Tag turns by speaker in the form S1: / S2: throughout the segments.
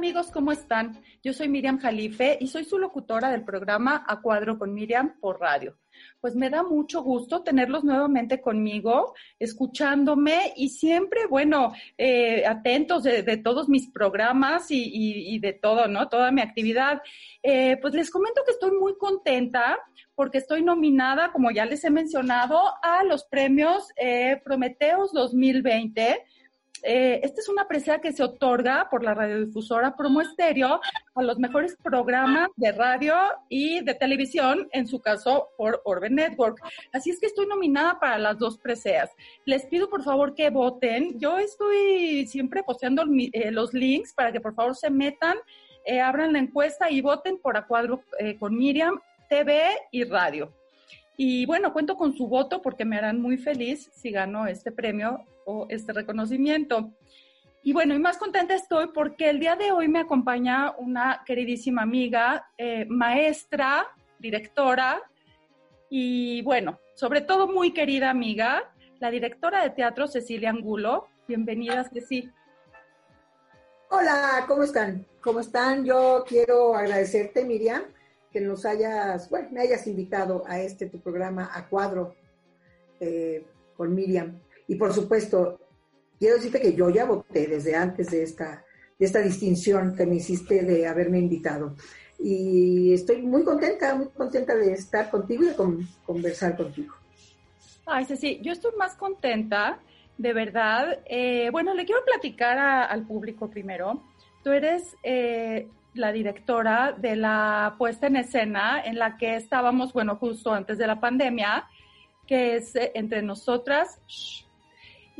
S1: Amigos, ¿cómo están? Yo soy Miriam Jalife y soy su locutora del programa A Cuadro con Miriam por radio. Pues me da mucho gusto tenerlos nuevamente conmigo, escuchándome y siempre, bueno, eh, atentos de, todos mis programas y, de todo, ¿no? Toda mi actividad. Eh, pues les comento que estoy muy contenta porque estoy nominada, como ya les he mencionado, a los premios eh, Prometeos 2020 eh, esta es una presea que se otorga por la radiodifusora Promo Estéreo a los mejores programas de radio y de televisión, en su caso por Orbe Network. Así es que estoy nominada para las dos preseas. Les pido por favor que voten. Yo estoy siempre posteando eh, los links para que por favor se metan, eh, abran la encuesta y voten por A Cuadro con Miriam, TV y radio. Y bueno, cuento con su voto porque me harán muy feliz si gano este premio o este reconocimiento. Y bueno, y más contenta estoy porque el día de hoy me acompaña una queridísima amiga, eh, maestra, directora y bueno, sobre todo muy querida amiga, la directora de teatro Cecilia Angulo. Bienvenida, Ceci.
S2: Hola, ¿cómo están? ¿Cómo están? Yo quiero agradecerte, Miriam, que nos hayas, bueno, me hayas invitado a este tu programa a cuadro eh, con Miriam. Y por supuesto, quiero decirte que yo ya voté desde antes de esta, de esta distinción que me hiciste de haberme invitado. Y estoy muy contenta, muy contenta de estar contigo y de conversar contigo.
S1: Ay, sí, yo estoy más contenta, de verdad. Eh, bueno, le quiero platicar al público primero. Tú eres eh, la directora de la puesta en escena en la que estábamos, bueno, justo antes de la pandemia, que es eh, entre nosotras.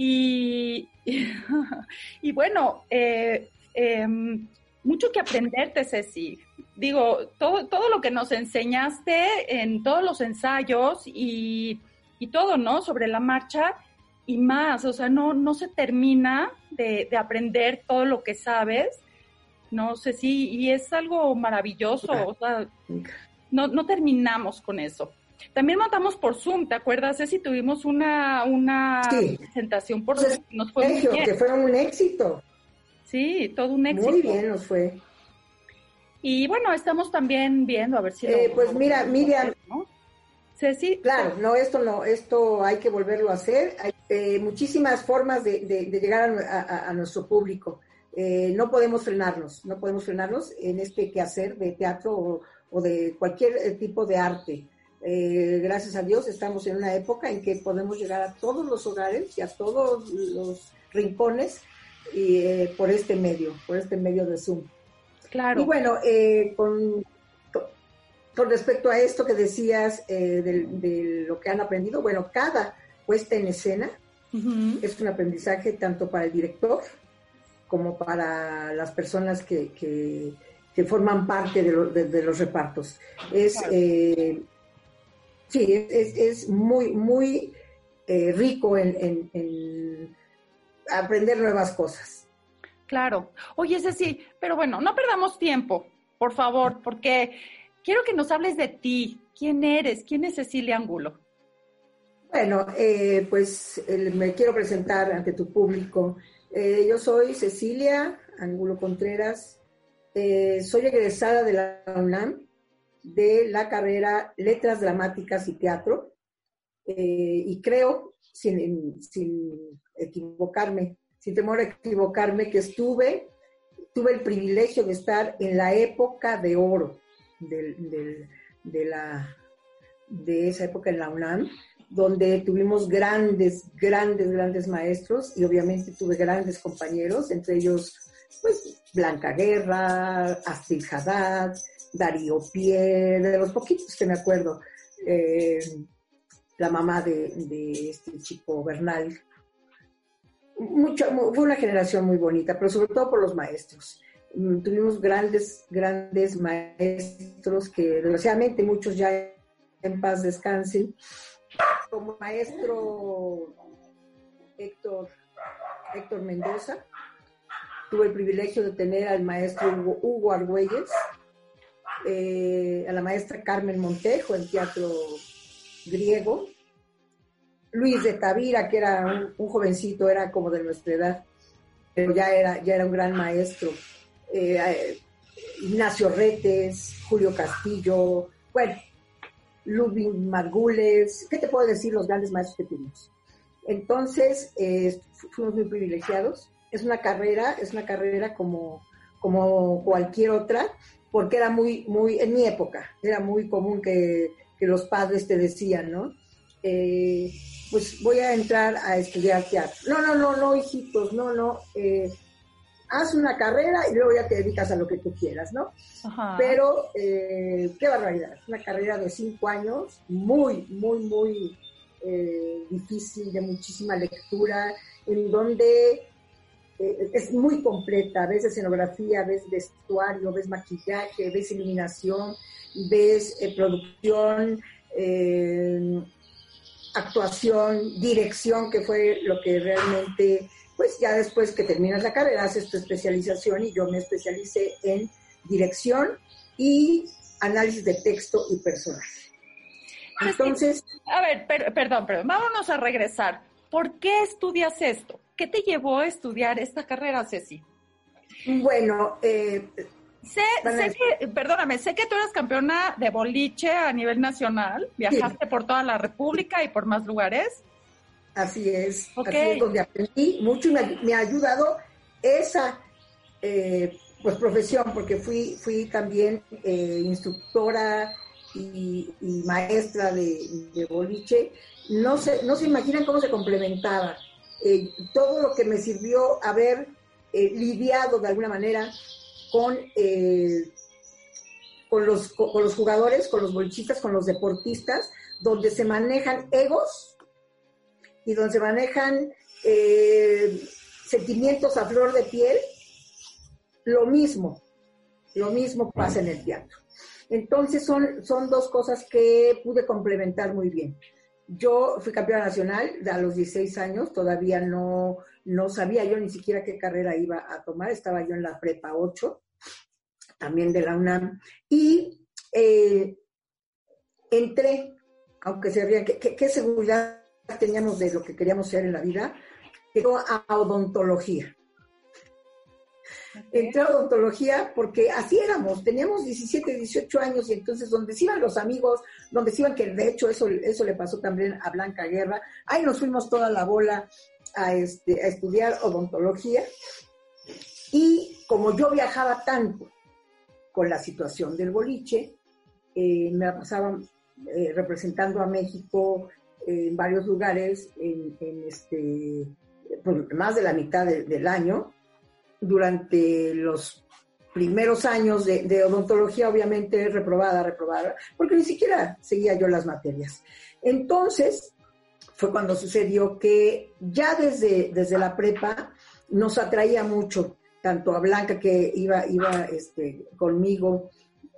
S1: Y, y bueno, eh, em, mucho que aprenderte, Ceci. Digo, todo, todo lo que nos enseñaste en todos los ensayos y, y todo, ¿no? Sobre la marcha y más, o sea, no, no se termina de, de aprender todo lo que sabes no sé si, y es algo maravilloso, o sea, no, no terminamos con eso. También montamos por Zoom, ¿te acuerdas? Si tuvimos una, una presentación por Zoom.
S2: Nos fue muy bien. que fue un éxito.
S1: Sí, todo un éxito.
S2: Muy bien nos fue.
S1: Y bueno, estamos también viendo a ver si...
S2: Eh, pues mira, Miriam... ¿no? Ceci. Claro, no, esto no, esto hay que volverlo a hacer. Hay eh, muchísimas formas de, de, llegar a, a, nuestro público. Eh, no podemos frenarnos, no podemos frenarnos en este quehacer de teatro o, de cualquier eh, tipo de arte. Eh, gracias a Dios estamos en una época en que podemos llegar a todos los hogares y a todos los rincones y, por este medio, por este medio de Zoom.
S1: Claro.
S2: Y bueno, con, con respecto a esto que decías de, lo que han aprendido, bueno, cada puesta en escena es un aprendizaje tanto para el director, como para las personas que, que, forman parte de, los repartos. Es, eh, sí, es, muy, muy eh, rico en, aprender nuevas cosas.
S1: Claro. Oye, sí, pero bueno, no perdamos tiempo, por favor, porque quiero que nos hables de ti. ¿Quién eres? ¿Quién es Cecilia Angulo?
S2: Bueno, eh, pues me quiero presentar ante tu público. Eh, yo soy Cecilia Angulo Contreras, eh, soy egresada de la UNAM de la carrera Letras Dramáticas y Teatro. Eh, y creo, sin, equivocarme, sin temor a equivocarme, que estuve, tuve el privilegio de estar en la época de oro de, la, de esa época en la UNAM donde tuvimos grandes, grandes, grandes maestros y obviamente tuve grandes compañeros, entre ellos, pues, Blanca Guerra, Astrid Haddad, Darío Pierre, de los poquitos que me acuerdo, eh, la mamá de, este chico Bernal. Mucho, fue una generación muy bonita, pero sobre todo por los maestros. Mm, tuvimos grandes, grandes maestros que desgraciadamente muchos ya en paz descansen, como maestro Héctor, Héctor Mendoza. Tuve el privilegio de tener al maestro Hugo, Argüelles, eh, a la maestra Carmen Montejo en teatro griego, Luis de Tavira, que era un, jovencito, era como de nuestra edad, pero ya era, ya era un gran maestro. eh, Ignacio Retes, Julio Castillo, bueno, Ludwig Margules, ¿qué te puedo decir los grandes maestros que tuvimos? Entonces, eh, fuimos muy privilegiados. Es una carrera, es una carrera como, como cualquier otra, porque era muy, muy, en mi época, era muy común que, los padres te decían, ¿no? Eh, pues voy a entrar a estudiar teatro. No, no, no, no, hijitos, no, no. Eh, haz una carrera y luego ya te dedicas a lo que tú quieras, ¿no? Pero, eh, qué barbaridad, una carrera de cinco años, muy, muy, muy eh, difícil, de muchísima lectura, en donde eh, es muy completa, ves escenografía, ves vestuario, ves maquillaje, ves iluminación, ves producción, actuación, dirección, que fue lo que realmente pues ya después que terminas la carrera haces tu especialización y yo me especialicé en dirección y análisis de texto y personaje.
S1: Entonces... A ver, perdón, perdón, vámonos a regresar. ¿Por qué estudias esto? ¿Qué te llevó a estudiar esta carrera, Ceci?
S2: Bueno, eh,
S1: Sé, sé que, perdóname, sé que tú eres campeona de boliche a nivel nacional, viajaste por toda la República y por más lugares.
S2: Así es, así es donde aprendí mucho y me, ha ayudado esa eh, pues profesión, porque fui, fui también eh, instructora y, maestra de, boliche. No se, no se imaginan cómo se complementaba. Eh, todo lo que me sirvió haber lidiado de alguna manera con, con, los, con los jugadores, con los bolichistas, con los deportistas, donde se manejan egos y donde se manejan eh, sentimientos a flor de piel, lo mismo, lo mismo pasa en el teatro. Entonces son, son dos cosas que pude complementar muy bien. Yo fui campeona nacional a los 16 años, todavía no, no sabía yo ni siquiera qué carrera iba a tomar, estaba yo en la prepa 8, también de la UNAM, y eh, entré, aunque se veía, ¿qué, seguridad teníamos de lo que queríamos ser en la vida, llegó a odontología. Entré a odontología porque así éramos, teníamos 17, 18 años y entonces donde se iban los amigos, donde se iban, que de hecho eso, eso le pasó también a Blanca Guerra, ahí nos fuimos toda la bola a, este, a estudiar odontología y como yo viajaba tanto con la situación del boliche, eh, me pasaba eh, representando a México en varios lugares en, este, más de la mitad del año. Durante los primeros años de, odontología, obviamente reprobada, reprobada, porque ni siquiera seguía yo las materias. Entonces, fue cuando sucedió que ya desde, desde la prepa nos atraía mucho, tanto a Blanca que iba, iba este, conmigo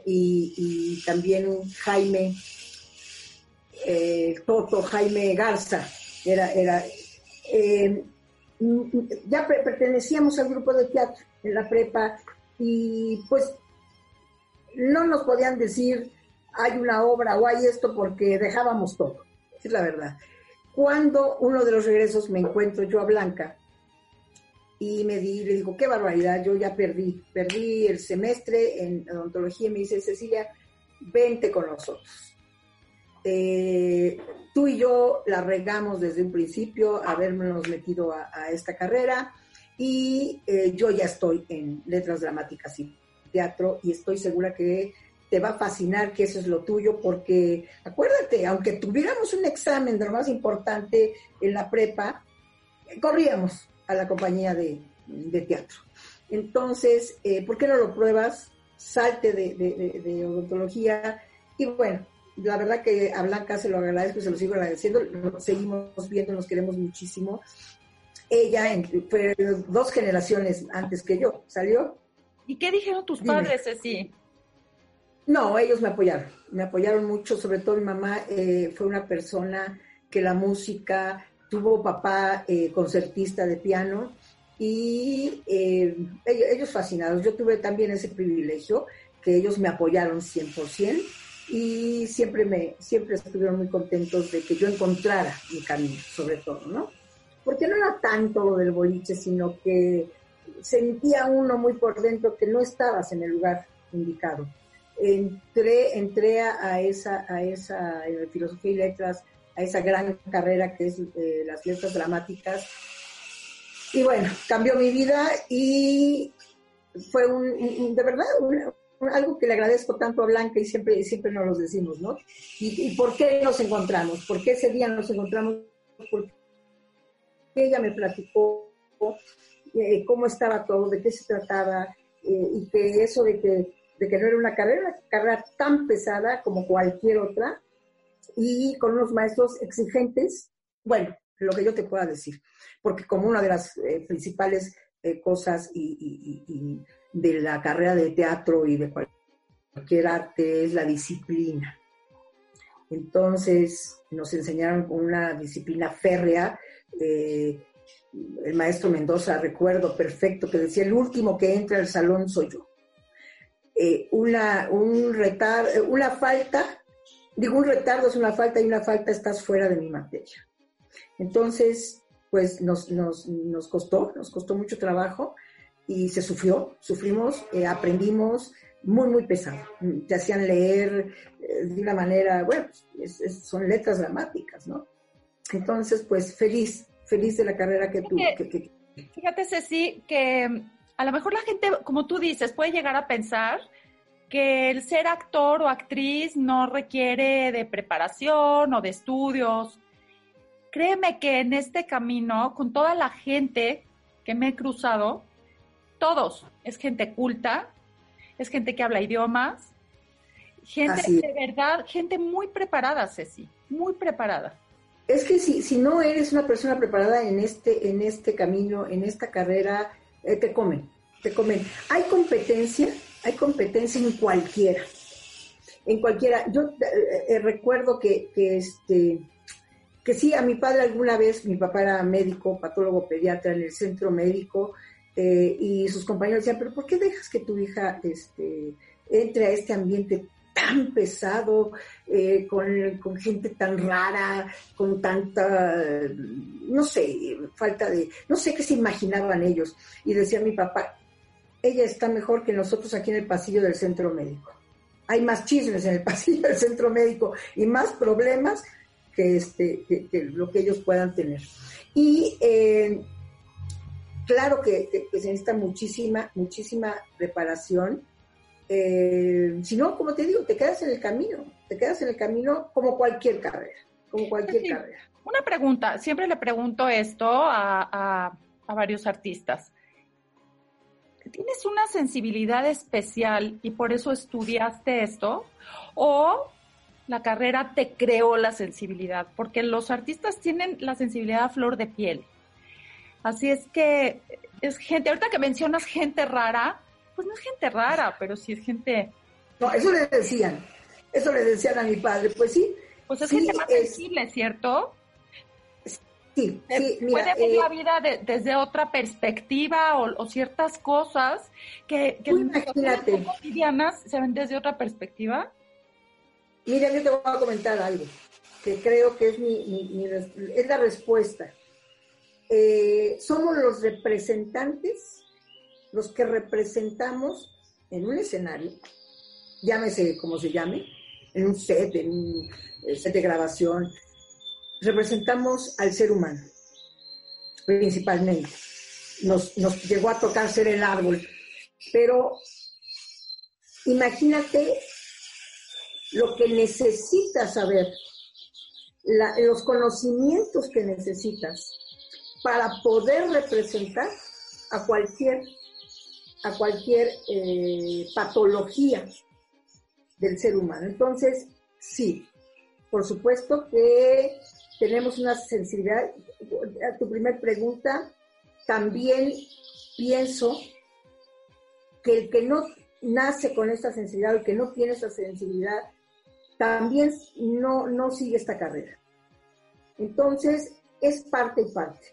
S2: y, también Jaime, eh, Toto, Jaime Garza, era, era eh, ya pertenecíamos al grupo de teatro en la prepa y pues no nos podían decir hay una obra o hay esto porque dejábamos todo, es la verdad. Cuando uno de los regresos me encuentro yo a Blanca y me di, le digo, qué barbaridad, yo ya perdí, perdí el semestre en odontología y me dice, Cecilia, vente con nosotros eh, tú y yo la regamos desde un principio, habernos metido a, esta carrera y eh, yo ya estoy en letras dramáticas y teatro y estoy segura que te va a fascinar que eso es lo tuyo porque acuérdate, aunque tuviéramos un examen de lo más importante en la prepa, corríamos a la compañía de, teatro. Entonces, eh, ¿por qué no lo pruebas? Salte de, de odontología y bueno, la verdad que a Blanca se lo agradezco y se lo sigo agradeciendo. seguimos viendo, nos queremos muchísimo. Ella fue dos generaciones antes que yo, ¿salió?
S1: ¿Y qué dijeron tus padres, Ceci?
S2: No, ellos me apoyaron, me apoyaron mucho, sobre todo mi mamá eh, fue una persona que la música, tuvo papá eh, concertista de piano y eh, ellos, ellos fascinados. Yo tuve también ese privilegio que ellos me apoyaron 100% y siempre me siempre estuvieron muy contentos de que yo encontrara mi camino, sobre todo, ¿no? Porque no era tanto lo del boliche, sino que sentía uno muy por dentro que no estabas en el lugar indicado. Entré, entré a esa, a esa filosofía y letras, a esa gran carrera que es eh, las letras dramáticas. Y bueno, cambió mi vida y fue un, de verdad, algo que le agradezco tanto a Blanca y siempre, siempre nos lo decimos, ¿no? ¿Y, por qué nos encontramos? ¿Por qué ese día nos encontramos? Porque ella me platicó eh, cómo estaba todo, de qué se trataba, eh, y que eso de que, de que no era una carrera, carrera tan pesada como cualquier otra, y con unos maestros exigentes, bueno, lo que yo te pueda decir, porque como una de las eh, principales cosas y, de la carrera de teatro y de cualquier arte es la disciplina. Entonces nos enseñaron con una disciplina férrea. Eh, el maestro Mendoza, recuerdo perfecto, que decía, el último que entra al salón soy yo. Eh, una, un retar, una falta, digo, un retardo es una falta y una falta estás fuera de mi materia. Entonces, pues nos, nos, nos costó, nos costó mucho trabajo y se sufrió, sufrimos, eh, aprendimos muy, muy pesado. Te hacían leer eh, de una manera, bueno, son letras dramáticas, ¿no? Entonces, pues feliz, feliz de la carrera que tú.
S1: Fíjate, Ceci, que mm, a lo mejor la gente, como tú dices, puede llegar a pensar que el ser actor o actriz no requiere de preparación o de estudios. Créeme que en este camino, con toda la gente que me he cruzado, todos, es gente culta, es gente que habla idiomas, gente de verdad, gente muy preparada, Ceci, muy preparada.
S2: Es que si, si no eres una persona preparada en este, en este camino, en esta carrera, eh, te comen, te comen. Hay competencia, hay competencia en cualquiera, en cualquiera. Yo eh, eh, recuerdo que, que, este, que sí, a mi padre alguna vez, mi papá era médico, patólogo pediatra en el centro médico, eh, y sus compañeros decían, pero ¿por qué dejas que tu hija este, entre a este ambiente tan pesado, eh, con, gente tan rara, con tanta, no sé, falta de, no sé qué se imaginaban ellos. Y decía mi papá, ella está mejor que nosotros aquí en el pasillo del centro médico. Hay más chismes en el pasillo del centro médico y más problemas que, este, lo que ellos puedan tener. Y eh, claro que, se necesita muchísima, muchísima preparación. Eh, si no, como te digo, te quedas en el camino, te quedas en el camino como cualquier carrera, como cualquier carrera.
S1: Una pregunta, siempre le pregunto esto a, a varios artistas. ¿Tienes una sensibilidad especial y por eso estudiaste esto? ¿O la carrera te creó la sensibilidad? Porque los artistas tienen la sensibilidad a flor de piel. Así es que es gente, ahorita que mencionas gente rara, pues no es gente rara, pero sí es gente...
S2: No, eso le decían, eso le decían a mi padre, pues sí.
S1: Pues es gente más sensible, ¿cierto?
S2: Sí, sí,
S1: mira, Puede ver la eh, vida desde otra perspectiva o, ciertas cosas que, que
S2: imagínate.
S1: cotidianas se ven desde otra perspectiva.
S2: Mira, yo te voy a comentar algo que creo que es, mi es la respuesta. Eh, somos los representantes, los que representamos en un escenario, llámese como se llame, en un set, en un eh, set de grabación, representamos al ser humano, principalmente. Nos, llegó a tocar ser el árbol, pero imagínate lo que necesitas saber, los conocimientos que necesitas para poder representar a cualquier, a cualquier eh, patología del ser humano. Entonces, sí, por supuesto que tenemos una sensibilidad. A tu primer pregunta, también pienso que el que no nace con esta sensibilidad, el que no tiene esa sensibilidad, también no, no sigue esta carrera. Entonces, es parte y parte.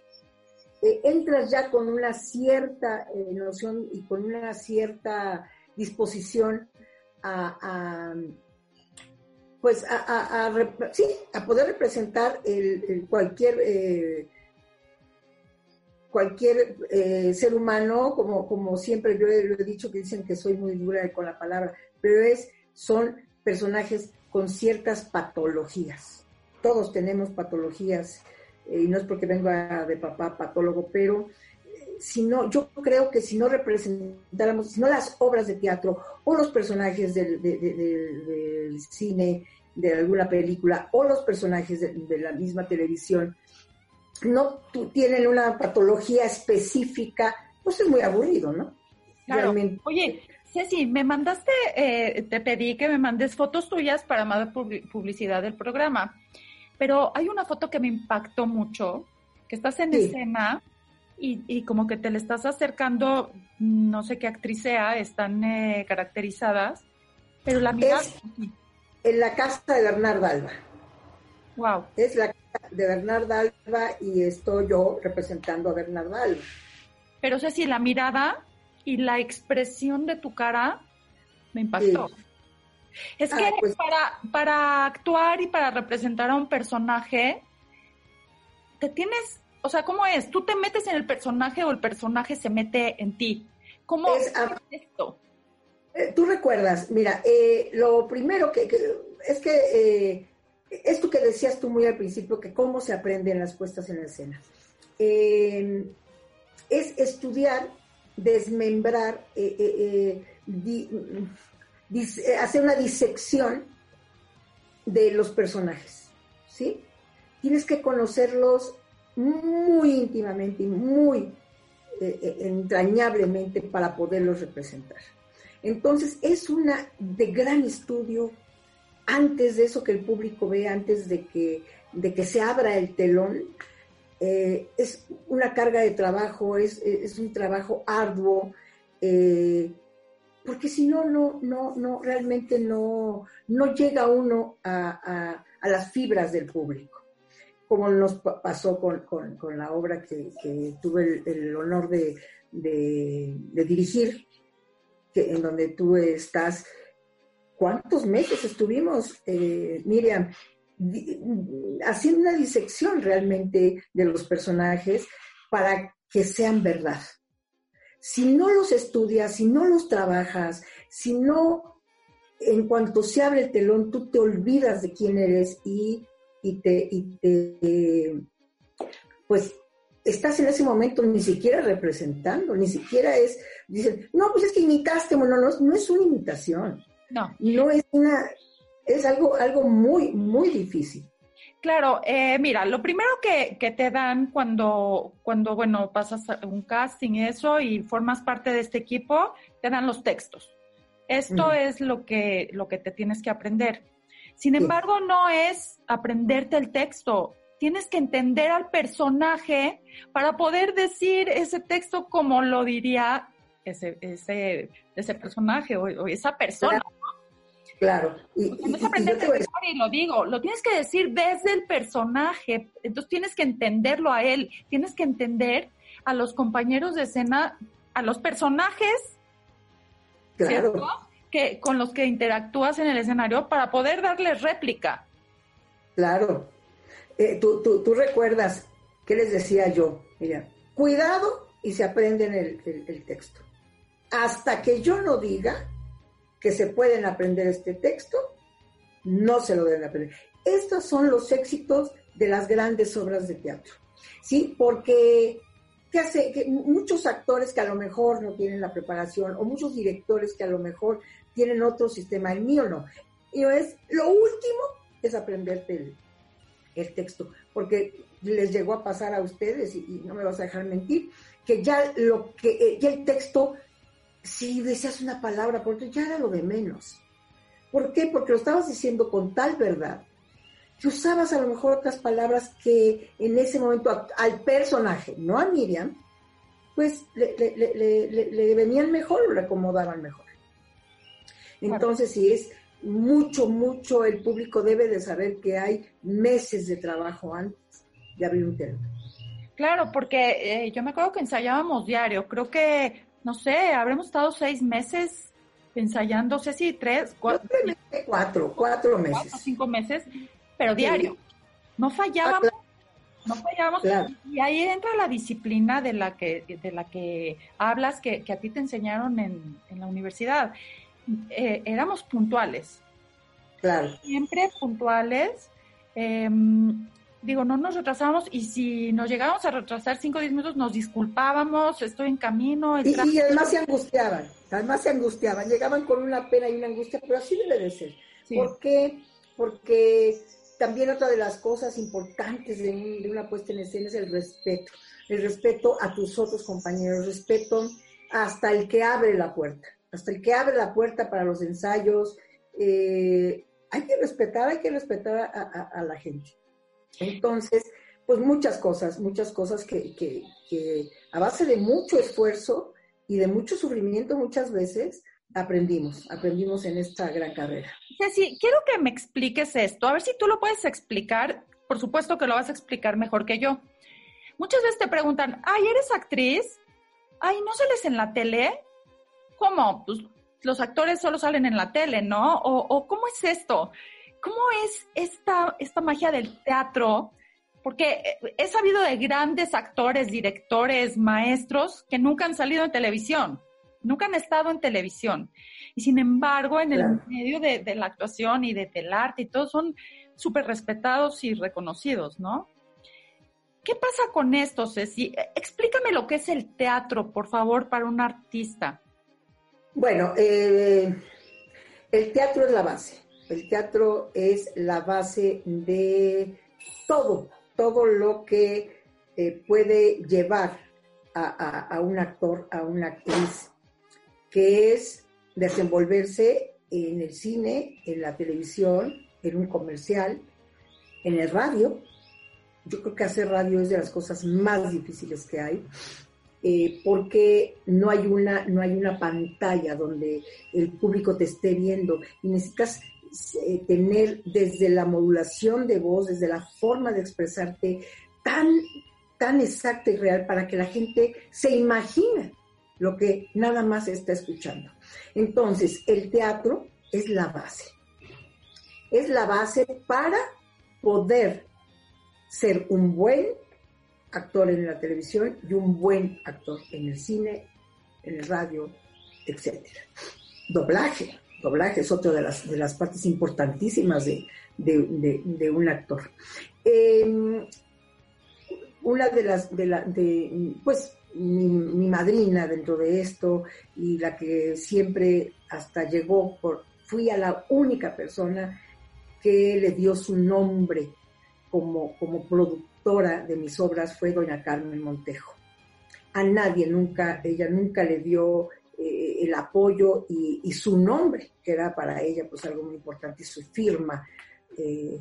S2: Eh, entras ya con una cierta eh, noción y con una cierta disposición a, pues a, sí, a poder representar el, cualquier eh, cualquier ser humano, como, como siempre yo lo he dicho, que dicen que soy muy dura con la palabra, pero es, son personajes con ciertas patologías. Todos tenemos patologías, y no es porque venga de papá patólogo, pero eh, si no, yo creo que si no representáramos, si no las obras de teatro o los personajes del, del cine, de alguna película, o los personajes de la misma televisión, no tienen una patología específica, pues es muy aburrido, ¿no?
S1: Claro. Oye, Ceci, me mandaste, eh, te pedí que me mandes fotos tuyas para más publicidad del programa, pero hay una foto que me impactó mucho, que estás en escena y, como que te le estás acercando, no sé qué actriz sea, están eh, caracterizadas, pero la mirada...
S2: en la casa de Bernardo Alba.
S1: Wow.
S2: Es la de Bernarda Alba y estoy yo representando a Bernarda Alba.
S1: Pero sé si la mirada y la expresión de tu cara me impactó. Es que ah, pues para, para actuar y para representar a un personaje, te tienes, o sea, ¿cómo es? ¿Tú te metes en el personaje o el personaje se mete en ti? ¿Cómo es, esto?
S2: Eh, tú recuerdas, mira, eh, lo primero que, es que eh, esto que decías tú muy al principio, que cómo se aprenden las puestas en escena. Eh, es estudiar, desmembrar, eh, hacer una disección de los personajes, ¿sí? Tienes que conocerlos muy íntimamente y muy entrañablemente para poderlos representar. Entonces, es una de gran estudio, antes de eso que el público ve, antes de que, de que se abra el telón, eh, es una carga de trabajo, es, un trabajo arduo, eh, porque si no, no, no, no, realmente no, no llega uno a, las fibras del público, como nos pasó con, la obra que, tuve el, honor de, dirigir, que, en donde tú estás ¿Cuántos meses estuvimos, eh, Miriam, haciendo una disección realmente de los personajes para que sean verdad? Si no los estudias, si no los trabajas, si no, en cuanto se abre el telón, tú te olvidas de quién eres y, te, y te, pues estás en ese momento ni siquiera representando, ni siquiera es, dicen, no, pues es que imitaste, bueno, no, no es una imitación,
S1: no.
S2: No es una, es algo, algo muy, muy difícil.
S1: Claro, eh, mira, lo primero que, que, te dan cuando, cuando, bueno, pasas un casting y eso y formas parte de este equipo, te dan los textos. Esto es lo que, lo que te tienes que aprender. Sin embargo, no es aprenderte el texto. Tienes que entender al personaje para poder decir ese texto como lo diría ese, ese, ese personaje o, esa persona.
S2: Claro.
S1: Y, no aprender y, lo digo, lo tienes que decir desde el personaje, entonces tienes que entenderlo a él, tienes que entender a los compañeros de escena, a los personajes,
S2: claro.
S1: Que, con los que interactúas en el escenario para poder darles réplica.
S2: Claro. Eh, tú, tú, recuerdas, ¿qué les decía yo? Mira, cuidado y se aprenden el texto. Hasta que yo no diga, que se pueden aprender este texto, no se lo deben aprender. Estos son los éxitos de las grandes obras de teatro, ¿sí? Porque ¿qué hace? Que muchos actores que a lo mejor no tienen la preparación o muchos directores que a lo mejor tienen otro sistema, el mío no. Y es, lo último es aprenderte el, el texto, porque les llegó a pasar a ustedes, y, no me vas a dejar mentir, que ya lo que eh, ya el texto si decías una palabra, porque ya era lo de menos. ¿Por qué? Porque lo estabas diciendo con tal verdad que usabas a lo mejor otras palabras que en ese momento al personaje, no a Miriam, pues le, venían mejor o le acomodaban mejor. Entonces, si es mucho, mucho, el público debe de saber que hay meses de trabajo antes de abrir un teatro.
S1: Claro, porque eh, yo me acuerdo que ensayábamos diario. Creo que no sé, habremos estado seis meses ensayando, sé si tres,
S2: cuatro, cuatro, cuatro meses.
S1: cinco meses, pero diario. No fallábamos. no fallábamos. Y ahí entra la disciplina de la que, de la que hablas, que, a ti te enseñaron en, la universidad. Eh, éramos puntuales.
S2: Claro.
S1: Siempre puntuales. Em, digo, no nos retrasábamos y si nos llegábamos a retrasar 5 o 10 minutos nos disculpábamos, estoy en camino.
S2: Y, y, además se angustiaban, además se angustiaban, llegaban con una pena y una angustia, pero así debe de ser. ¿Por qué? Porque también otra de las cosas importantes de, una puesta en escena es el respeto. El respeto a tus otros compañeros, respeto hasta el que abre la puerta, hasta el que abre la puerta para los ensayos. Eh, hay que respetar, hay que respetar a, la gente. Entonces, pues muchas cosas, muchas cosas que, que a base de mucho esfuerzo y de mucho sufrimiento muchas veces, aprendimos, aprendimos en esta gran carrera.
S1: Ceci, quiero que me expliques esto, a ver si tú lo puedes explicar, por supuesto que lo vas a explicar mejor que yo. Muchas veces te preguntan, ay, ¿eres actriz? Ay, ¿no sales en la tele? ¿Cómo? Pues los actores solo salen en la tele, ¿no? O, ¿cómo es esto? ¿Cómo es esta, esta magia del teatro? Porque he sabido de grandes actores, directores, maestros que nunca han salido en televisión nunca han estado en televisión. Y sin embargo, en el medio de, la actuación y de, del arte y todo, son súper respetados y reconocidos, ¿no? ¿Qué pasa con esto, Ceci? Explícame lo que es el teatro, por favor, para un artista.
S2: Bueno, eh, el teatro es la base. El teatro es la base de todo, todo lo que eh, puede llevar a, un actor, a una actriz que es desenvolverse en el cine, en la televisión, en un comercial, en el radio. Yo creo que hacer radio es de las cosas más difíciles que hay, eh, porque no hay, una, no hay una pantalla donde el público te esté viendo y necesitas eh, tener desde la modulación de voz, desde la forma de expresarte tan, tan exacta y real para que la gente se imagine lo que nada más está escuchando. Entonces, el teatro es la base. Es la base para poder ser un buen actor en la televisión y un buen actor en el cine, en el radio, etc. Doblaje. Doblaje es otra de las, de las partes importantísimas de, un actor. Em, una de las, de la, de, pues mi, madrina dentro de esto y la que siempre hasta llegó por, fui a la única persona que le dio su nombre como, como productora de mis obras fue doña Carmen Montejo. A nadie nunca, ella nunca le dio el apoyo y, su nombre, que era para ella pues algo muy importante, y su firma, eh,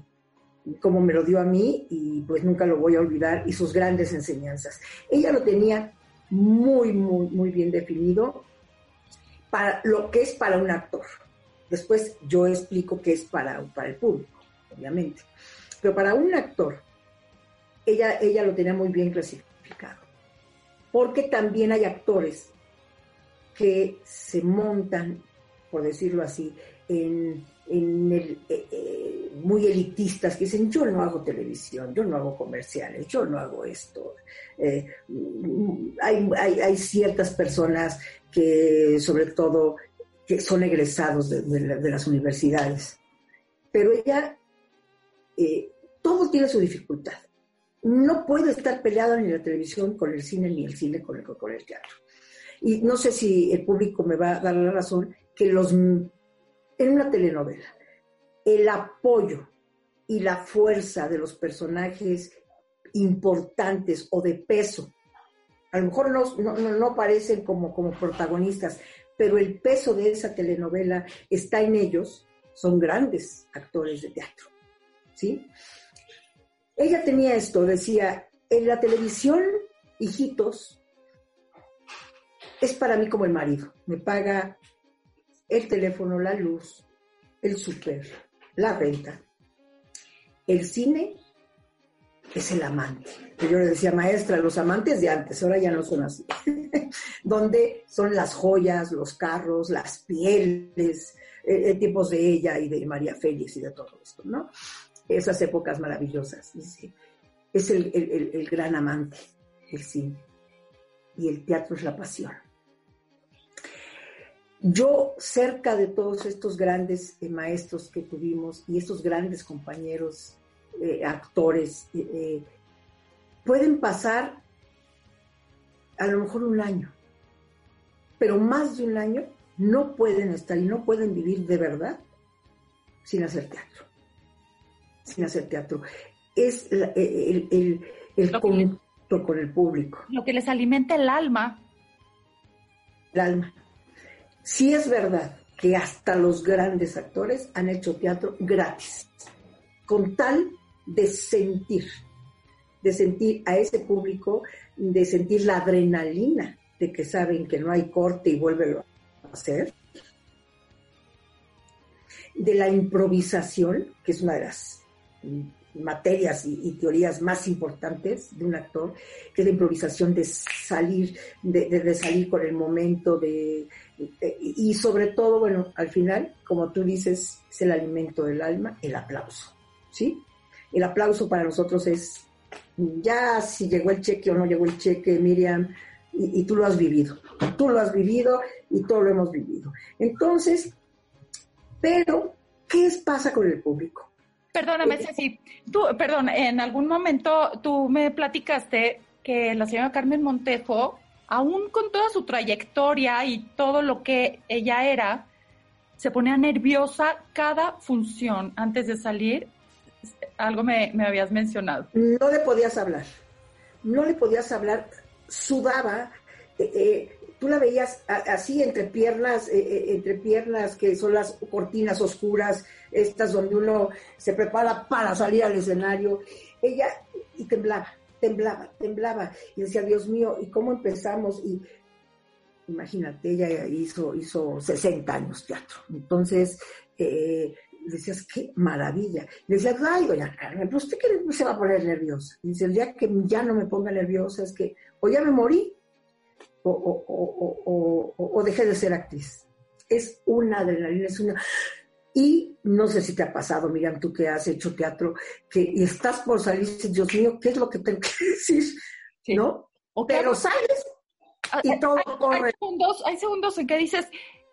S2: como me lo dio a mí y pues nunca lo voy a olvidar, y sus grandes enseñanzas. Ella lo tenía muy, muy, muy bien definido para lo que es para un actor. Después yo explico qué es para, para el público, obviamente. Pero para un actor, ella, ella lo tenía muy bien clasificado. Porque también hay actores que se montan, por decirlo así, en, en el, eh, eh, muy elitistas que dicen, yo no hago televisión, yo no hago comerciales, yo no hago esto. Eh, hay, hay, ciertas personas que, sobre todo, que son egresados de, las universidades, pero ella, todo tiene su dificultad. No puede estar peleado ni la televisión con el cine, ni el cine con el, con el teatro. Y no sé si el público me va a dar la razón, que los en una telenovela, el apoyo y la fuerza de los personajes importantes o de peso, a lo mejor no, no, no parecen como, como protagonistas, pero el peso de esa telenovela está en ellos, son grandes actores de teatro. ¿sí? Ella tenía esto, decía, en la televisión, hijitos, es para mí como el marido, me paga el teléfono, la luz, el súper, la renta. El cine es el amante. Yo le decía, maestra, los amantes de antes, ahora ya no son así. Donde son las joyas, los carros, las pieles, eh, eh, tipos de ella y de María Félix y de todo esto, ¿no? Esas épocas maravillosas. es el, gran amante del cine y el teatro es la pasión. Yo, cerca de todos estos grandes eh, maestros que tuvimos y estos grandes compañeros, eh, actores, eh, pueden pasar a lo mejor un año, pero más de un año no pueden estar y no pueden vivir de verdad sin hacer teatro. Sin hacer teatro. Es el, el, el, con el público.
S1: Lo que les alimenta el alma.
S2: El alma. Sí es verdad que hasta los grandes actores han hecho teatro gratis, con tal de sentir, de sentir a ese público, de sentir la adrenalina de que saben que no hay corte y vuelve a hacer, de la improvisación, que es una de las materias y, teorías más importantes de un actor, que es la improvisación de salir, de, salir con el momento, de, y sobre todo, bueno, al final, como tú dices, es el alimento del alma, el aplauso, ¿sí? El aplauso para nosotros es ya si llegó el cheque o no llegó el cheque, Miriam, y, tú lo has vivido. Tú lo has vivido y todos lo hemos vivido. Entonces, pero, ¿qué pasa con el público?
S1: Perdóname, eh, Ceci. Tú, perdón, en algún momento tú me platicaste que la señora Carmen Montejo, aún con toda su trayectoria y todo lo que ella era, se ponía nerviosa cada función antes de salir. Algo me, habías mencionado.
S2: No le podías hablar, no le podías hablar, sudaba, eh, eh, tú la veías así entre piernas, eh, entre piernas que son las cortinas oscuras, estas donde uno se prepara para salir al escenario, ella y temblaba, temblaba, temblaba, y decía, Dios mío, ¿y cómo empezamos? Y imagínate, ella hizo, hizo 60 años teatro, entonces decías, qué maravilla. Le decías, ay, doña Carmen, pero usted qué se va a poner nerviosa. Y dice, el día que ya no me ponga nerviosa es que o ya me morí o, o, o, dejé de ser actriz. Es una adrenalina, es una... Y no sé si te ha pasado, Miriam, tú que has hecho teatro, que estás por salir y dices, Dios mío, ¿qué es lo que tengo que decir? ¿No? Pero sales
S1: ah, y todo corre. Hay segundos, hay segundos en que dices,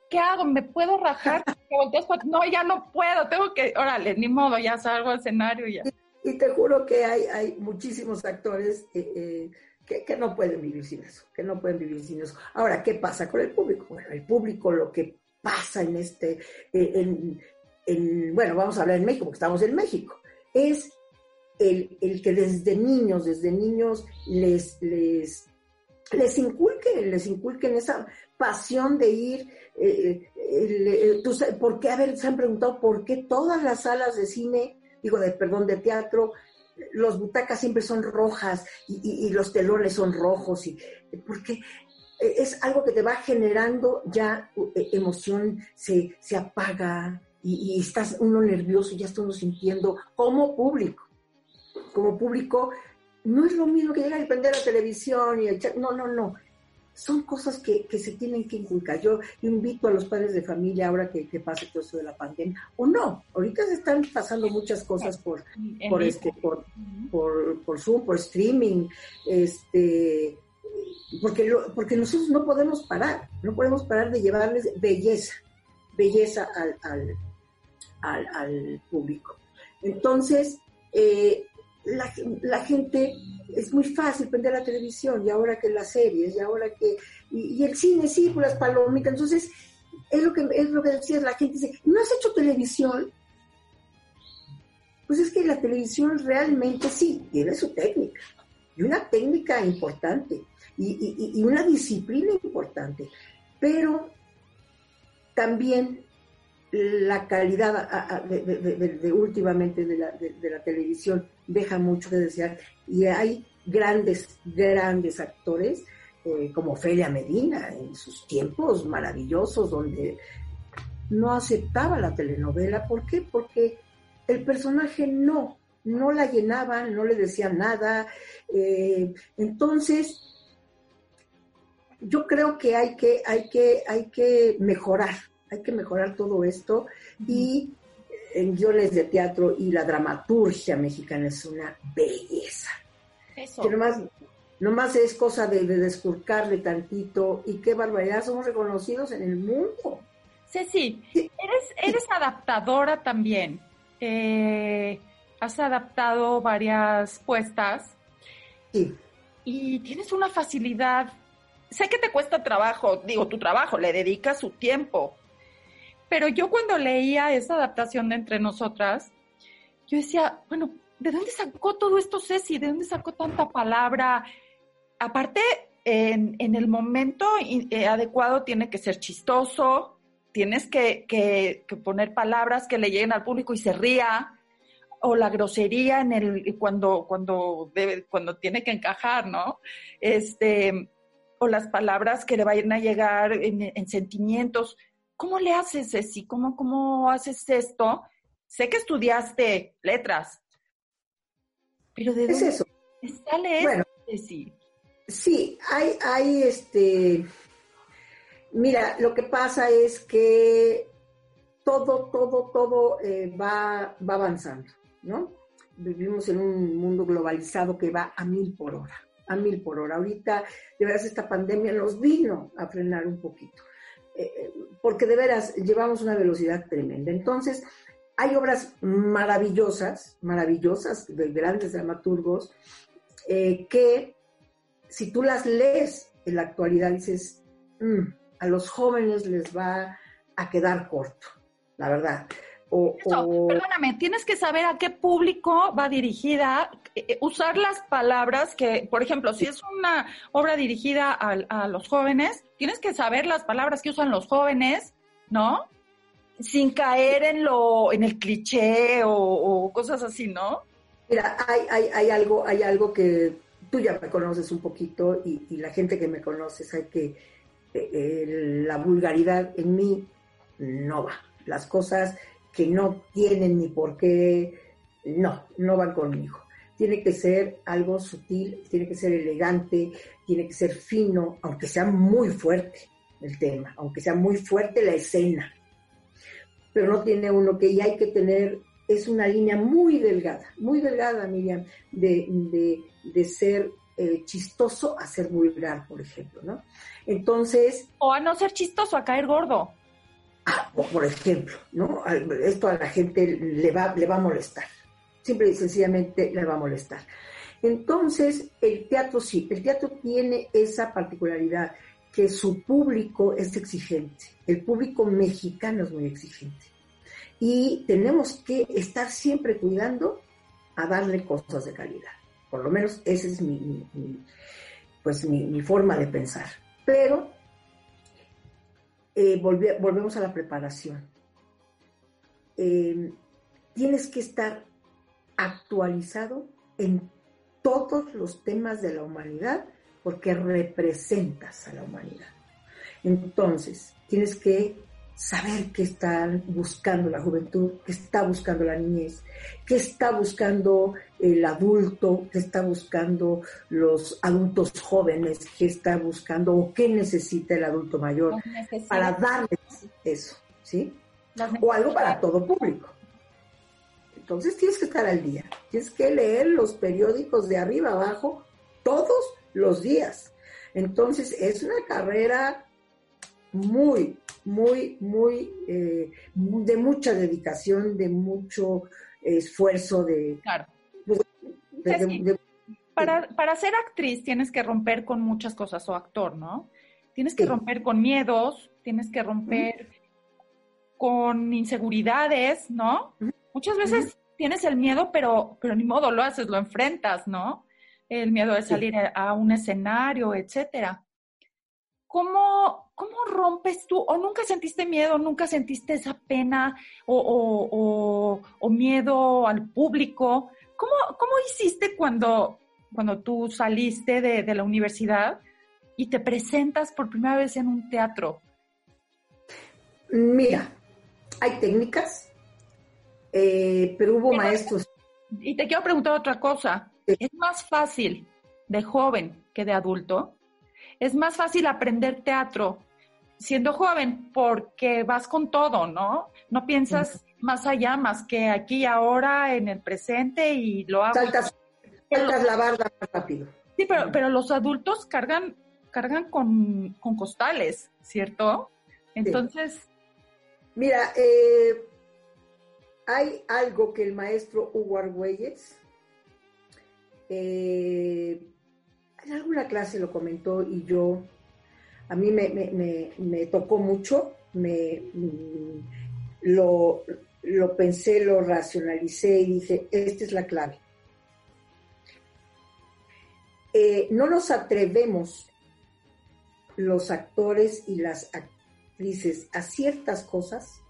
S1: ¿qué hago? ¿Me puedo rajar? no, ya no puedo, tengo que, órale, ni modo, ya salgo al escenario y ya.
S2: Y, te juro que hay, hay muchísimos actores eh, que, no pueden vivir sin eso, que no pueden vivir sin eso. Ahora, ¿qué pasa con el público? Bueno, el público lo que pasa en este, eh, en, bueno, vamos a hablar en México, porque estamos en México, es el, el que desde niños, desde niños les, les, les inculquen, les inculquen esa pasión de ir, eh, eh, ¿por qué? A ver, se han preguntado por qué todas las salas de cine, digo, de perdón, de teatro, los butacas siempre son rojas y, los telones son rojos, y, porque es algo que te va generando ya e, emoción, se, se apaga y, estás uno nervioso, ya estamos sintiendo como público. Como público, no es lo mismo que llegar y prender la televisión y echar, no, no, no son cosas que, se tienen que inculcar. Yo, invito a los padres de familia ahora que, pase todo eso de la pandemia, o no, ahorita se están pasando muchas cosas por, por este, por, por, Zoom, por streaming, este porque, porque nosotros no podemos parar, no podemos parar de llevarles belleza, belleza al, al, al, público. Entonces, eh, la, la, gente, es muy fácil prender la televisión y ahora que las series y ahora que, y, el cine sí, por las palomitas, entonces es lo que es lo que decías, la gente dice, ¿no has hecho televisión? Pues es que la televisión realmente sí, tiene su técnica, y una técnica importante, y, y una disciplina importante, pero también la calidad de, últimamente de la, televisión deja mucho que desear y hay grandes, grandes actores eh, como Felia Medina en sus tiempos maravillosos donde no aceptaba la telenovela. ¿Por qué? Porque el personaje no, no la llenaba, no le decía nada. Eh, entonces, yo creo que hay que, hay que, hay que mejorar hay que mejorar todo esto y en guiones de teatro y la dramaturgia mexicana es una belleza, Eso. Que nomás, nomás es cosa de, de descurcarle tantito y qué barbaridad, somos reconocidos en el mundo.
S1: Ceci, eres, eres adaptadora también. Eh, has adaptado varias puestas.
S2: Sí.
S1: Y tienes una facilidad. Sé que te cuesta trabajo, digo, tu trabajo, le dedicas su tiempo. Pero yo cuando leía esa adaptación de Entre Nosotras, yo decía, bueno, ¿de dónde sacó todo esto Ceci? ¿De dónde sacó tanta palabra? Aparte, en, el momento eh, adecuado tiene que ser chistoso, tienes que, poner palabras que le lleguen al público y se ría, o la grosería en el cuando cuando cuando tiene que encajar, ¿no? Este o las palabras que le vayan a llegar en, sentimientos. ¿Cómo le haces, Ceci? ¿Cómo, ¿Cómo haces esto? Sé que estudiaste letras, pero ¿de dónde
S2: eso?
S1: sale
S2: bueno,
S1: Ceci?
S2: Sí, hay, hay este. Mira, lo que pasa es que todo, todo, todo eh, va, va avanzando. ¿no? Vivimos en un mundo globalizado que va a mil por hora, a mil por hora. Ahorita, de veras, esta pandemia nos vino a frenar un poquito, eh, eh, porque de veras llevamos una velocidad tremenda. Entonces, hay obras maravillosas, maravillosas de grandes dramaturgos, eh, que si tú las lees en la actualidad dices, mm, a los jóvenes les va a quedar corto, la verdad.
S1: Perdóname, tienes que saber a qué público va dirigida, eh, eh, usar las palabras que, por ejemplo, si es una obra dirigida a, los jóvenes, tienes que saber las palabras que usan los jóvenes, ¿no? Sin caer en lo, en el cliché o, cosas así, ¿no?
S2: Mira, hay, hay, hay, algo, hay algo que tú ya me conoces un poquito y, la gente que me conoce sabe que eh, la vulgaridad en mí no va. Las cosas que no tienen ni por qué, no, no van conmigo. Tiene que ser algo sutil, tiene que ser elegante, tiene que ser fino, aunque sea muy fuerte el tema, aunque sea muy fuerte la escena. Pero no tiene uno que, y hay que tener, es una línea muy delgada, muy delgada, Miriam, de, de, ser eh, chistoso a ser vulgar, por ejemplo, ¿no? Entonces...
S1: O a no ser chistoso, a caer gordo.
S2: Por ejemplo. Esto a la gente le va, le va a molestar. Simple y sencillamente le va a molestar. Entonces, el teatro sí, el teatro tiene esa particularidad que su público es exigente. El público mexicano es muy exigente. Y tenemos que estar siempre cuidando a darle cosas de calidad. Por lo menos esa es mi, pues mi forma de pensar. Pero eh, volvemos a la preparación. Eh, tienes que estar actualizado en todos los temas de la humanidad porque representas a la humanidad. Entonces, tienes que saber qué está buscando la juventud, qué está buscando la niñez, qué está buscando el adulto, qué está buscando los adultos jóvenes, qué está buscando o qué necesita el adulto mayor para darles eso, ¿sí? O algo para todo público. Entonces tienes que estar al día, tienes que leer los periódicos de arriba abajo todos los días. Entonces es una carrera muy, muy, muy, eh, de mucha dedicación, de mucho esfuerzo, de...
S1: Claro. Pues, para, para ser actriz tienes que romper con muchas cosas, o actor, ¿no? Tienes que romper con miedos, tienes que romper con inseguridades, ¿no? Muchas veces tienes el miedo, pero, pero ni modo, lo haces, lo enfrentas, ¿no? El miedo de salir a un escenario, etcétera. ¿Cómo, ¿cómo rompes tú? ¿O nunca sentiste miedo, nunca sentiste esa pena o, miedo al público? ¿Cómo, cómo hiciste cuando, cuando tú saliste de, la universidad y te presentas por primera vez en un teatro?
S2: Mira, hay técnicas, eh, pero hubo maestros.
S1: Y te quiero preguntar otra cosa. ¿Es más fácil de joven que de adulto? Es más fácil aprender teatro siendo joven porque vas con todo, ¿no? No piensas más allá, más que aquí, ahora, en el presente y lo hago.
S2: trasladarla más rápido.
S1: Sí, pero, pero los adultos cargan, cargan con, costales, ¿cierto? Entonces...
S2: Mira, eh, hay algo que el maestro Hugo Argüelles eh, en alguna clase lo comentó y yo, a mí me, tocó mucho, me, mm, lo, lo pensé, lo racionalicé y dije, esta es la clave. Eh, no nos atrevemos los actores y las actrices a ciertas cosas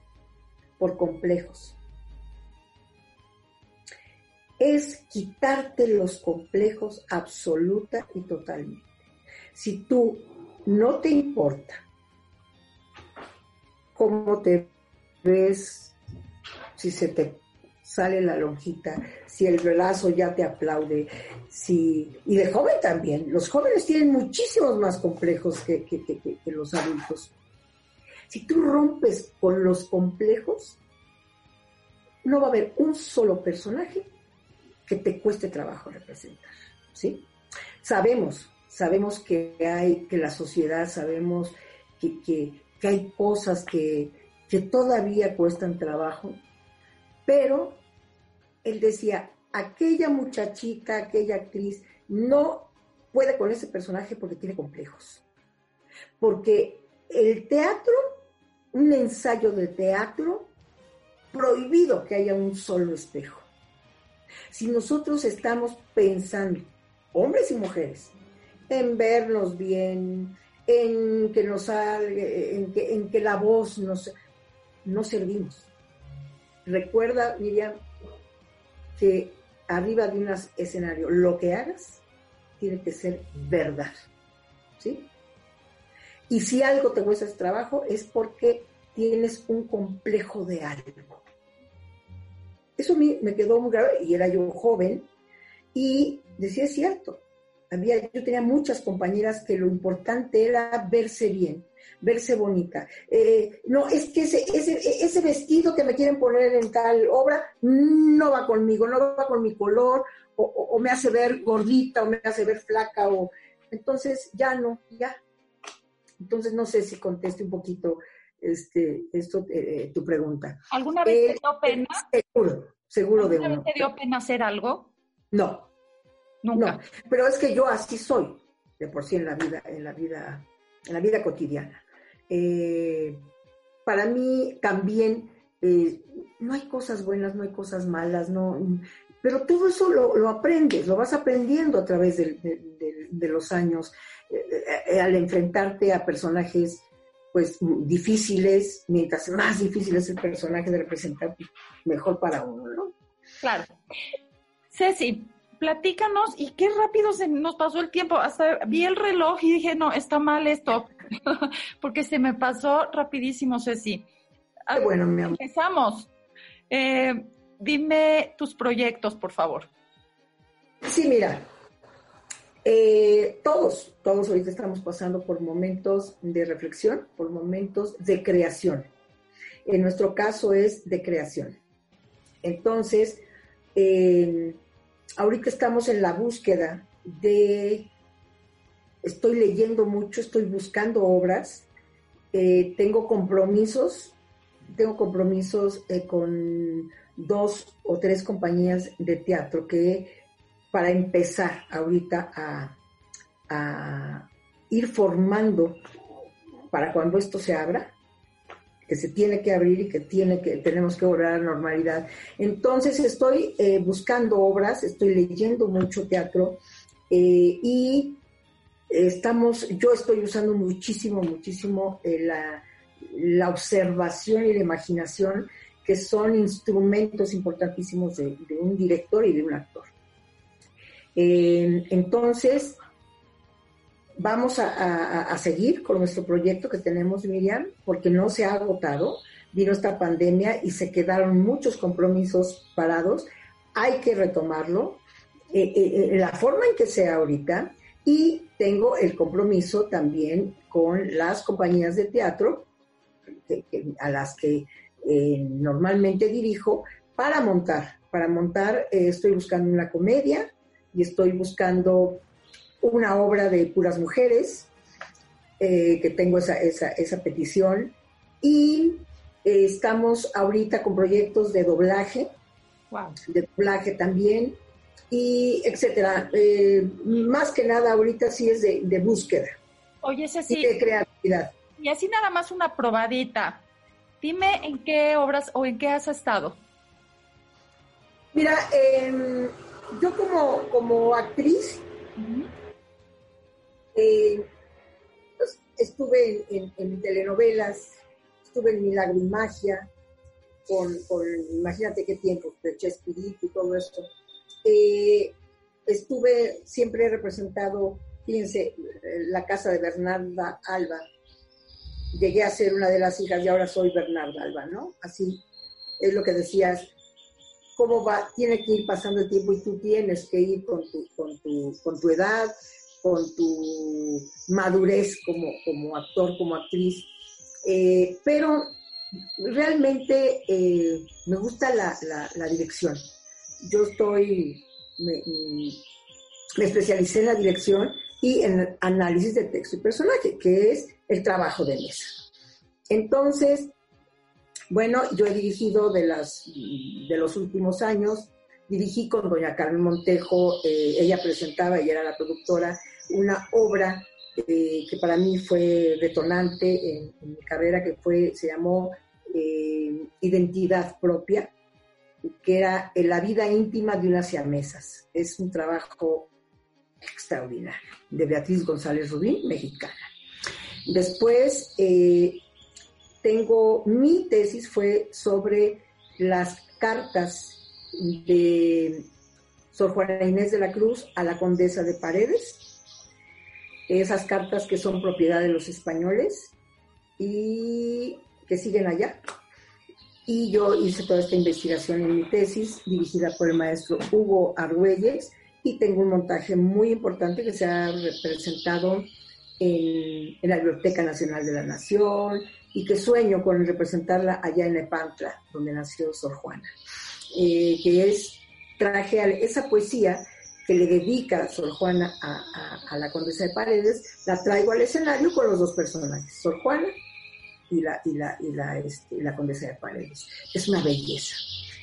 S2: por complejos. Es quitarte los complejos absoluta y totalmente. Si tú no te importa cómo te ves, si se te sale la lonjita, si el brazo ya te aplaude, si... Y de joven también. Los jóvenes tienen muchísimos más complejos que, los adultos. Si tú rompes con los complejos, no va a haber un solo personaje que te cueste trabajo representar, ¿sí? Sabemos, sabemos que hay, que la sociedad, sabemos que, que hay cosas que, que todavía cuestan trabajo, pero él decía, aquella muchachita, aquella actriz, no puede con ese personaje porque tiene complejos. Porque el teatro, un ensayo de teatro, prohibido que haya un solo espejo. Si nosotros estamos pensando, hombres y mujeres, en vernos bien, en que nos salga, en que, en que la voz nos, no servimos. Recuerda, Miriam, que arriba de un escenario, lo que hagas tiene que ser verdad. ¿Sí? Y si algo te cuesta trabajo es porque tienes un complejo de algo. Eso me, quedó muy grave y era yo joven y decía, es cierto, había, yo tenía muchas compañeras que lo importante era verse bien, verse bonita. Eh, no, es que ese, ese, vestido que me quieren poner en tal obra no va conmigo, no va con mi color, o, me hace ver gordita, o me hace ver flaca, o entonces ya no, ya. Entonces no sé si conteste un poquito este, esto, eh, tu pregunta.
S1: ¿Alguna vez te eh, dio pena?
S2: Seguro, seguro de uno.
S1: ¿Alguna vez te dio pena hacer algo?
S2: No. Nunca. No, pero es que yo así soy, de por sí en la vida, en la vida, en la vida cotidiana. Eh, para mí también eh, no hay cosas buenas, no hay cosas malas, no, pero todo eso lo, aprendes, lo vas aprendiendo a través de, los años, eh, al enfrentarte a personajes pues difíciles, mientras más difícil es el personaje de representar, mejor para uno, ¿no?
S1: Claro. Ceci, platícanos y qué rápido se nos pasó el tiempo. Hasta vi el reloj y dije, no, está mal esto, porque se me pasó rapidísimo, Ceci.
S2: Ah, bueno, mi amor.
S1: Empezamos. Eh, dime tus proyectos, por favor.
S2: Sí, mira, eh, todos, todos ahorita estamos pasando por momentos de reflexión, por momentos de creación. En nuestro caso es de creación. Entonces, eh, ahorita estamos en la búsqueda de, estoy leyendo mucho, estoy buscando obras, eh, tengo compromisos, tengo compromisos con dos o tres compañías de teatro que para empezar ahorita a, a ir formando para cuando esto se abra, que se tiene que abrir y que, tiene que tenemos que volver a la normalidad. Entonces estoy eh, buscando obras, estoy leyendo mucho teatro eh, y estamos, yo estoy usando muchísimo, muchísimo eh, la, observación y la imaginación, que son instrumentos importantísimos de un director y de un actor. Entonces, Vamos a, seguir con nuestro proyecto que tenemos, Miriam, porque no se ha agotado. Vino esta pandemia y se quedaron muchos compromisos parados. Hay que retomarlo. Eh, eh, eh, la forma en que sea ahorita. Y tengo el compromiso también con las compañías de teatro a las que normalmente dirijo para montar. Para montar estoy buscando una comedia y estoy buscando una obra de puras mujeres, eh, que tengo esa, esa, esa petición, y eh, estamos ahorita con proyectos de doblaje, de doblaje también, y etcétera. Eh, más que nada ahorita sí es de, búsqueda.
S1: Oye, ese sí.
S2: Y de creatividad.
S1: Y así nada más una probadita. Dime en qué obras o en qué has estado.
S2: Mira, em, yo como, como actriz eh, pues, estuve en, telenovelas, estuve en Milagro y Magia, con, imagínate qué tiempo, de Chespirito y todo esto. Eh, estuve, siempre he representado, fíjense, la casa de Bernarda Alba. Llegué a ser una de las hijas y ahora soy Bernarda Alba, ¿no? Así es lo que decías, cómo va, tiene que ir pasando el tiempo y tú tienes que ir con tu, con tu, con tu edad, con tu madurez como, como actor, como actriz. Eh, pero realmente eh, me gusta la, la, dirección. Yo estoy, me, me, especialicé en la dirección y en análisis de texto y personaje, que es el trabajo de mesa. Entonces, bueno, yo he dirigido de, los últimos años, dirigí con doña Carmen Montejo, eh, ella presentaba, y era la productora, una obra eh, que para mí fue detonante en, mi carrera, que fue, se llamó eh, Identidad Propia, que era la vida íntima de unas siamesas. Es un trabajo extraordinario, de Beatriz González Rubín, mexicana. Después tengo, mi tesis fue sobre las cartas de Sor Juana Inés de la Cruz a la condesa de Paredes, esas cartas que son propiedad de los españoles y que siguen allá. Y yo hice toda esta investigación en mi tesis, dirigida por el maestro Hugo Argüelles, y tengo un montaje muy importante que se ha representado en, en la Biblioteca Nacional de la Nación, y que sueño con representarla allá en Nepantla, donde nació Sor Juana, eh, que es, traje esa poesía que le dedica Sor Juana a, la condesa de Paredes, la traigo al escenario con los dos personajes, Sor Juana y la, y la, y la, este, la condesa de Paredes. Es una belleza,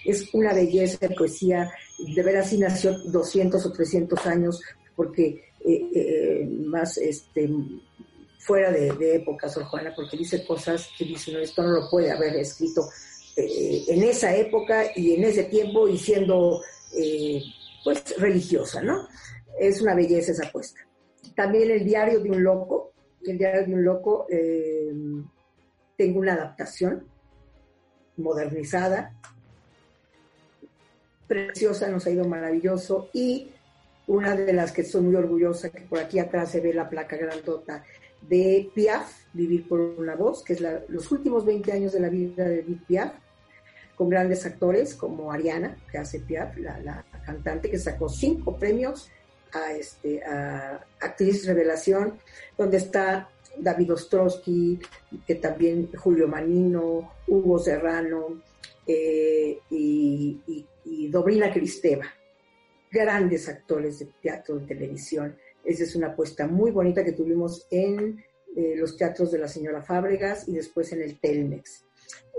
S2: es una belleza de poesía, de veras sí nació 200 o 300 años, porque eh, eh, más este, fuera de, época, Sor Juana, porque dice cosas que dice, no, esto no lo puede haber escrito eh, en esa época y en ese tiempo y siendo, eh, pues, religiosa, ¿no? Es una belleza esa apuesta. También el diario de un loco, el diario de un loco, eh, tengo una adaptación modernizada, preciosa, nos ha ido maravilloso y una de las que estoy muy orgullosa, que por aquí atrás se ve la placa grandota, de Piaf, Vivir por una voz, que es los últimos 20 años de la vida de Edith Piaf, con grandes actores como Ariana, que hace Piaf, la, cantante que sacó cinco premios a, este, a Actriz Revelación, donde está David Ostrowski, que también Julio Manino, Hugo Serrano eh, y, y Dobrina Cristeva, grandes actores de teatro y televisión esa es una apuesta muy bonita que tuvimos en eh, los teatros de la señora Fábregas y después en el Telmex.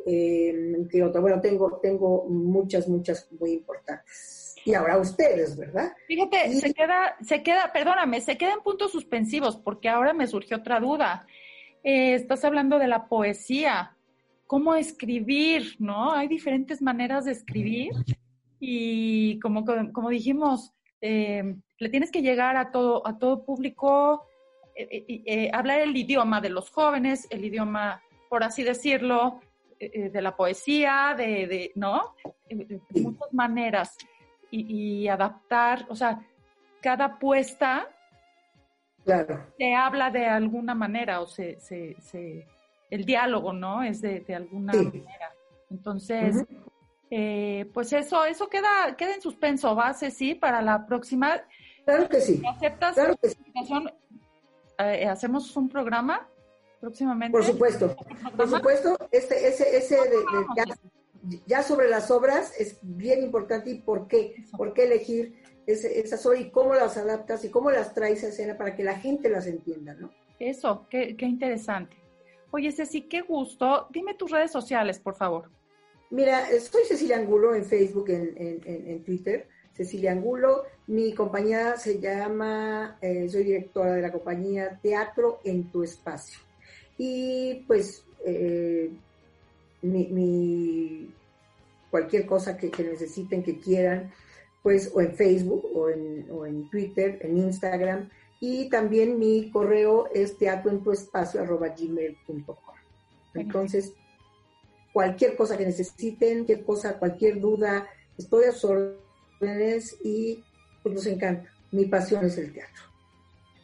S2: Eh, bueno, tengo, tengo muchas, muchas muy importantes. Y ahora ustedes, ¿verdad?
S1: Fíjate, se queda, se queda, perdóname, se quedan puntos suspensivos porque ahora me surgió otra duda. Eh, estás hablando de la poesía, cómo escribir, ¿no? Hay diferentes maneras de escribir y como, como dijimos, eh, le tienes que llegar a todo, a todo público, eh, eh, eh, hablar el idioma de los jóvenes, el idioma, por así decirlo, de la poesía, de, ¿no? De muchas maneras. Y, adaptar, o sea, cada puesta
S2: claro.
S1: se habla de alguna manera, o se, se, el diálogo, ¿no? Es de, alguna manera. Entonces, pues eso, eso queda, queda en suspenso, base, sí, para la próxima.
S2: Claro que sí.
S1: ¿Aceptas
S2: claro que
S1: eh, ¿Hacemos un programa próximamente?
S2: Por supuesto. Por supuesto, este, ese, ese de, ya, sobre las obras es bien importante y por qué, por qué elegir esas horas y cómo las adaptas y cómo las traes a escena para que la gente las entienda, ¿no?
S1: Eso, qué, qué interesante. Oye, Ceci, qué gusto. Dime tus redes sociales, por favor.
S2: Mira, soy Cecilia Angulo en Facebook, en, en, en Twitter. Cecilia Angulo. Mi compañía se llama, eh, soy directora de la compañía Teatro en tu Espacio. Y pues eh, mi, cualquier cosa que, necesiten, que quieran, pues o en Facebook o en, o en Twitter, en Instagram. Y también mi correo es teatroentuespacio.gmail.com. Entonces, cualquier cosa que necesiten, cualquier cosa, cualquier duda, estoy a su y pues nos encanta. Mi pasión es el teatro.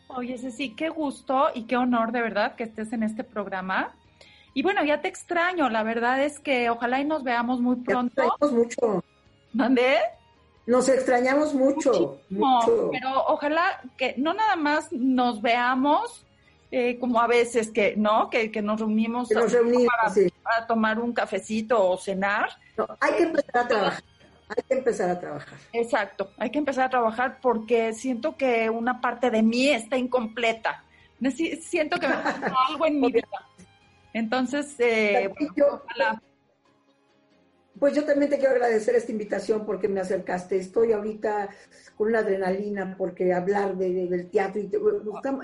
S1: Oye, Ceci, qué gusto y qué honor de verdad que estés en este programa. Y bueno, ya te extraño, la verdad es que ojalá y nos veamos muy pronto. Nos
S2: extrañamos mucho.
S1: ¿Dónde?
S2: Nos extrañamos mucho, mucho.
S1: Pero ojalá que no nada más nos veamos eh, como a veces que, ¿no? Que, nos reunimos,
S2: nos reunimos
S1: para, tomar un cafecito o cenar.
S2: hay que empezar a trabajar. Hay que empezar a trabajar.
S1: Exacto, hay que empezar a trabajar porque siento que una parte de mí está incompleta. Siento que me falta algo en mi vida. Entonces, eh,
S2: Pues yo también te quiero agradecer esta invitación porque me acercaste. Estoy ahorita con una adrenalina porque hablar de, del teatro y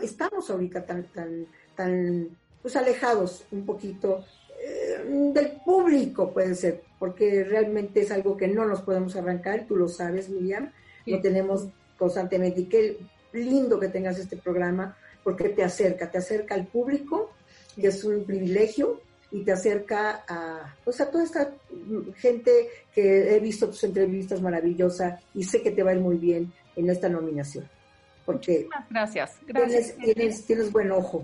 S2: estamos, ahorita tan, tan, tan pues alejados un poquito eh, del público, puede ser, porque realmente es algo que no nos podemos arrancar, tú lo sabes, Miriam, lo tenemos constantemente. Y qué lindo que tengas este programa, porque te acerca, te acerca al público, que es un privilegio, y te acerca a, pues a toda esta gente que he visto tus entrevistas maravillosas y sé que te va a ir muy bien en esta nominación. Porque
S1: gracias, gracias.
S2: Tienes, tienes, buen ojo.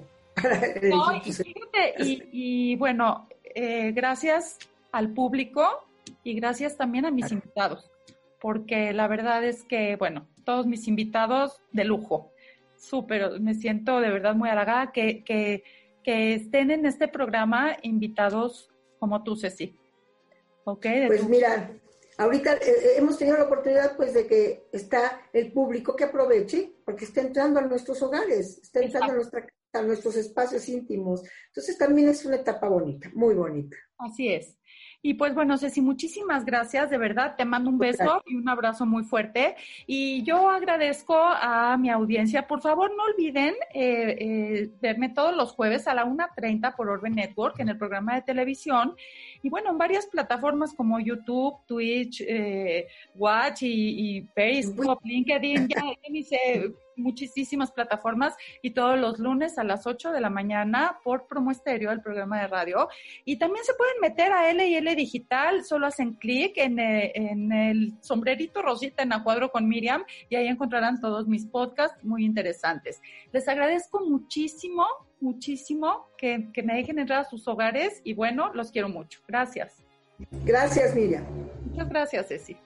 S1: y, y, bueno, eh, gracias al público y gracias también a mis invitados, porque la verdad es que, bueno, todos mis invitados de lujo, súper, me siento de verdad muy halagada que, que, que estén en este programa invitados como tú, Ceci. ¿Ok?
S2: pues mira, ahorita eh, eh, hemos tenido la oportunidad pues de que está el público que aproveche, porque está entrando a nuestros hogares, está entrando a nuestra a nuestros espacios íntimos. Entonces también es una etapa bonita, muy bonita.
S1: Así es. Y pues bueno, Ceci, muchísimas gracias, de verdad, te mando un beso y un abrazo muy fuerte. Y yo agradezco a mi audiencia, por favor no olviden eh, eh, verme todos los jueves a la 1.30 por Orbe Network en el programa de televisión. Y bueno, en varias plataformas como YouTube, Twitch, eh, Watch y, y Facebook, LinkedIn, ya, ya muchísimas plataformas y todos los lunes a las 8 de la mañana por Promo Estéreo, el programa de radio. Y también se pueden meter a L Digital, solo hacen clic en, eh, en, el sombrerito rosita en Acuadro con Miriam y ahí encontrarán todos mis podcasts muy interesantes. Les agradezco muchísimo, muchísimo que, que me dejen entrar a sus hogares y bueno, los quiero mucho. Gracias.
S2: Gracias, Miriam.
S1: Muchas gracias, Ceci.